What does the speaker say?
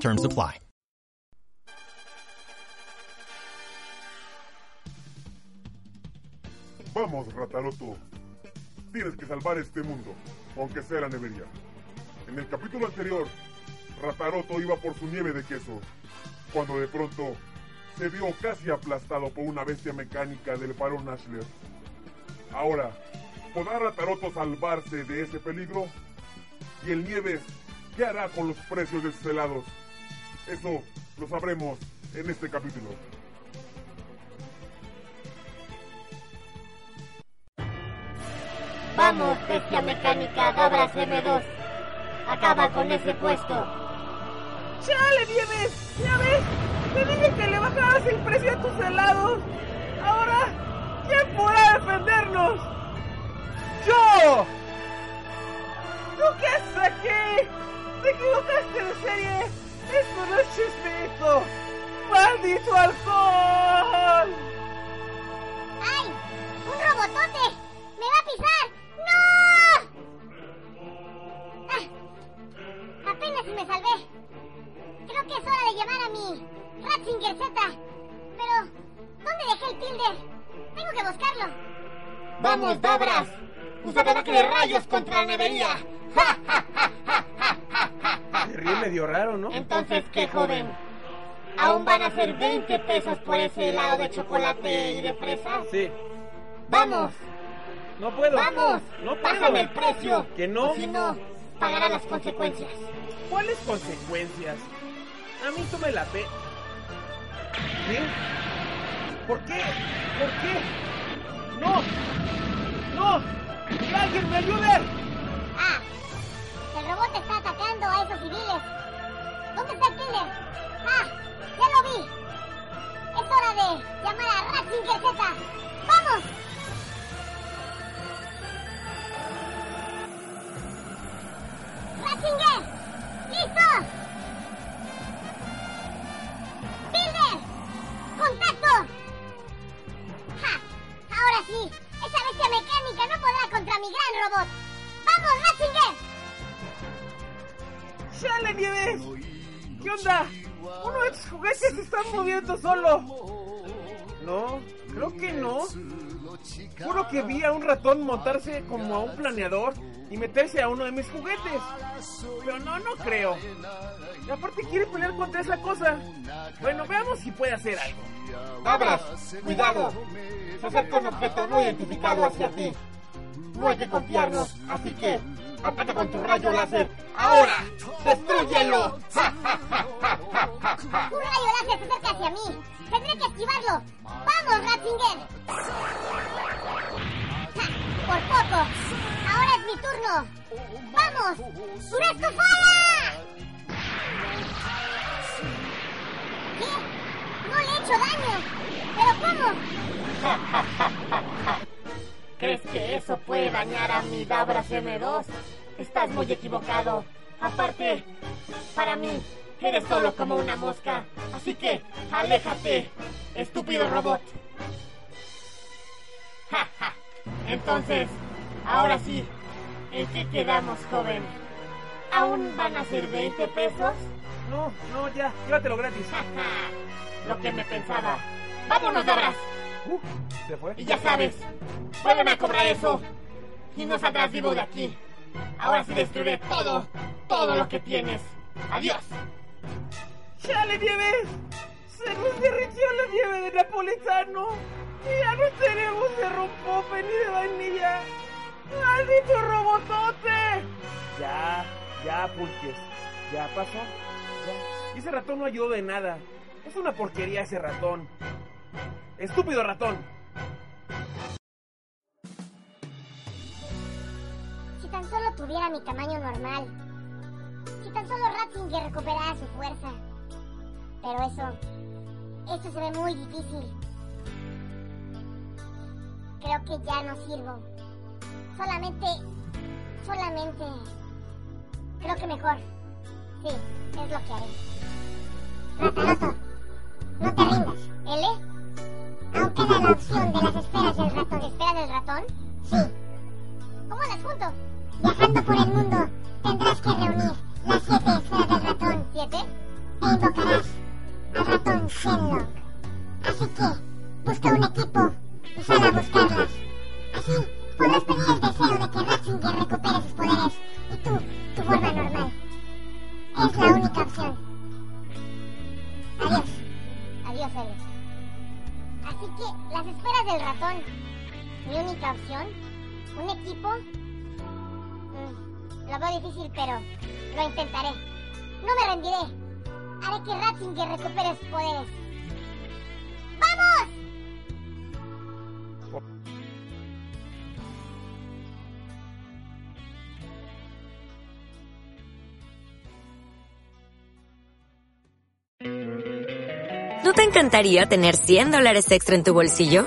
Terms apply. Vamos, Rataroto. Tienes que salvar este mundo, aunque sea la nevería. En el capítulo anterior, Rataroto iba por su nieve de queso, cuando de pronto se vio casi aplastado por una bestia mecánica del barón Ashler. Ahora, ¿podrá Rataroto salvarse de ese peligro? ¿Y el Nieves qué hará con los precios de sus helados? Eso lo sabremos en este capítulo. Vamos, bestia mecánica, Dobras M2. Acaba con ese puesto. ¡Chale, Nieves! ¿Ya ves? Te dije que le bajaras el precio a tus helados. Ahora, ¿quién podrá defendernos? ¡Yo! ¿Tú qué haces aquí? ¡Te equivocaste de serie! ¡Maldito alcohol! ¡Ay! ¡Un robotote! ¡Me va a pisar! ¡No! Ah, apenas si me salvé. Creo que es hora de llamar a mi Ratzinger Z. Pero, ¿dónde dejé el tilde? Tengo que buscarlo. ¡Vamos, Dobras! ¡Usa ataque de rayos contra la nevería! ¡Ja, ja, ja, ja, ja, ja, ja! Se ríe medio raro, ¿no? Entonces, ¿qué, joven? ¿Aún van a ser 20 pesos por ese helado de chocolate y de fresa? Sí. ¡Vamos! No puedo. ¡Vamos! No puedo. ¡Bájame el precio! ¿Que no? O si no, pagará las consecuencias. ¿Cuáles consecuencias? A mí tú me la pe... ¿Qué? ¿Por qué? ¿Por qué? ¡No! ¡No! ¡Que alguien me ayude! Ah, el robot está atacando a esos civiles. ¿Dónde está el killer? Ah, ya lo vi. Es hora de llamar a Ratzinger Z. ¡Vamos! ¡Ratzinger! ¡Listo! ¡Builder! ¡Contacto! ¡Ja! Ahora sí, esa bestia mecánica no podrá contra mi gran robot. ¡Vamos, Ratzinger! ¡Chale, Nieves! ¿Qué onda? Uno de tus juguetes se está moviendo solo. No, creo que no. Juro que vi a un ratón montarse como a un planeador y meterse a uno de mis juguetes. Pero no, no creo. Y aparte quiere pelear contra esa cosa. Bueno, veamos si puede hacer algo. ¡Dobras! ¡Cuidado! Se acerca un objeto no identificado hacia ti. No hay que confiarnos, así que ataca con tu rayo láser. ¡Ahora! ¡Destrúyelo! ¡Ja, ja, ja, ja, ja, ja, ja! Un rayo láser se acerca hacia mí. Tendré que esquivarlo. ¡Vamos, Ratzinger! ¡Ja! ¡Por poco! ¡Ahora es mi turno! ¡Vamos! ¡Suresco Fala! ¿Qué? No le he hecho daño. ¿Pero cómo? ¿Crees que eso puede dañar a mi Dabras M2? Estás muy equivocado. Aparte, para mí, eres solo como una mosca. Así que, aléjate, estúpido robot. Ja, ja. Entonces, ahora sí, ¿en qué quedamos, joven? ¿Aún van a ser 20 pesos? No, no, ya, llévatelo gratis. Ja. Lo que me pensaba. ¡Vámonos, Dabras! Uh, ¿Se fue? Y ya sabes, vuelven a cobrar eso. Y no saldrás vivo de aquí. Ahora sí destruiré todo, todo lo que tienes. Adiós. ¡Chale, Nieves! Se nos derritió la nieve de napolitano. Y ya no tenemos de rompope ni de vainilla. ¡Maldito robotote! Ya, ya, Pulques. Ya pasó. Ya. Y ese ratón no ayudó de nada. Es una porquería ese ratón. ¡Estúpido ratón! Si tan solo tuviera mi tamaño normal. Si tan solo Ratzinger recuperara su fuerza. Pero eso, eso se ve muy difícil. Creo que ya no sirvo. Solamente, solamente, creo que mejor. Sí, es lo que haré. Ratarato, no te rindas. ¿L? Aún queda la opción de las esferas del ratón. ¿Esferas del ratón? Viajando por el mundo, tendrás que reunir las siete esferas del ratón. ¿Siete? E invocarás al ratón Shenlong. Así que, busca un equipo y sal a buscarlas. Así podrás pedir el deseo de que Ratzinger recupere sus poderes y tú, tu forma normal. Es la única opción. Adiós. Adiós, Ellis. Así que las esferas del ratón. Mi única opción. Un equipo. Lo veo difícil, pero lo intentaré. No me rendiré. Haré que Ratzinger recupere sus poderes. ¡Vamos! ¿No te encantaría tener 100 dólares extra en tu bolsillo?